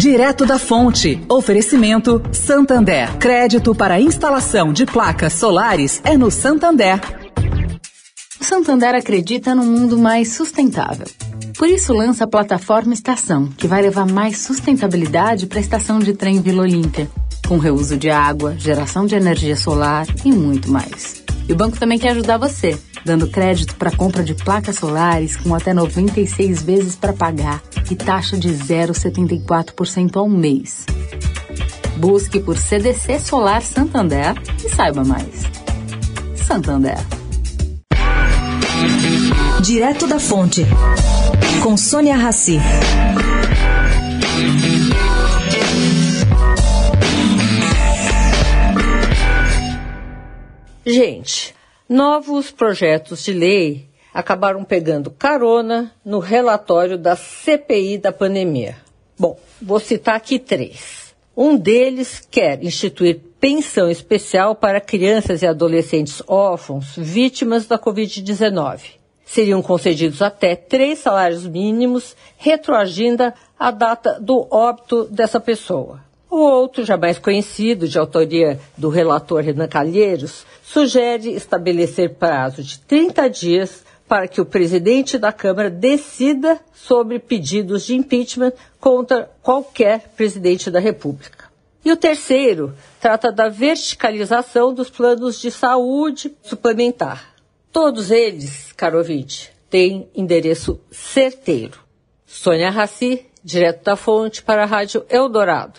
Direto da Fonte. Oferecimento Santander. Crédito para instalação de placas solares é no Santander. O Santander acredita num mundo mais sustentável. Por isso lança a plataforma Estação, que vai levar mais sustentabilidade para a estação de trem Vila Olímpia, com reuso de água, geração de energia solar e muito mais. E o banco também quer ajudar você, dando crédito para compra de placas solares com até 96 vezes para pagar e taxa de 0,74% ao mês. Busque por CDC Solar Santander e saiba mais. Santander. Direto da Fonte. Com Sônia Rassi. Gente, novos projetos de lei acabaram pegando carona no relatório da CPI da pandemia. Bom, vou citar aqui três. Um deles quer instituir pensão especial para crianças e adolescentes órfãos vítimas da Covid-19. Seriam concedidos até três salários mínimos, retroagindo a data do óbito dessa pessoa. O outro, já mais conhecido, de autoria do relator Renan Calheiros, sugere estabelecer prazo de 30 dias para que o presidente da Câmara decida sobre pedidos de impeachment contra qualquer presidente da República. E o terceiro trata da verticalização dos planos de saúde suplementar. Todos eles, caro ouvinte, têm endereço certeiro. Sônia Raci, direto da fonte para a Rádio Eldorado.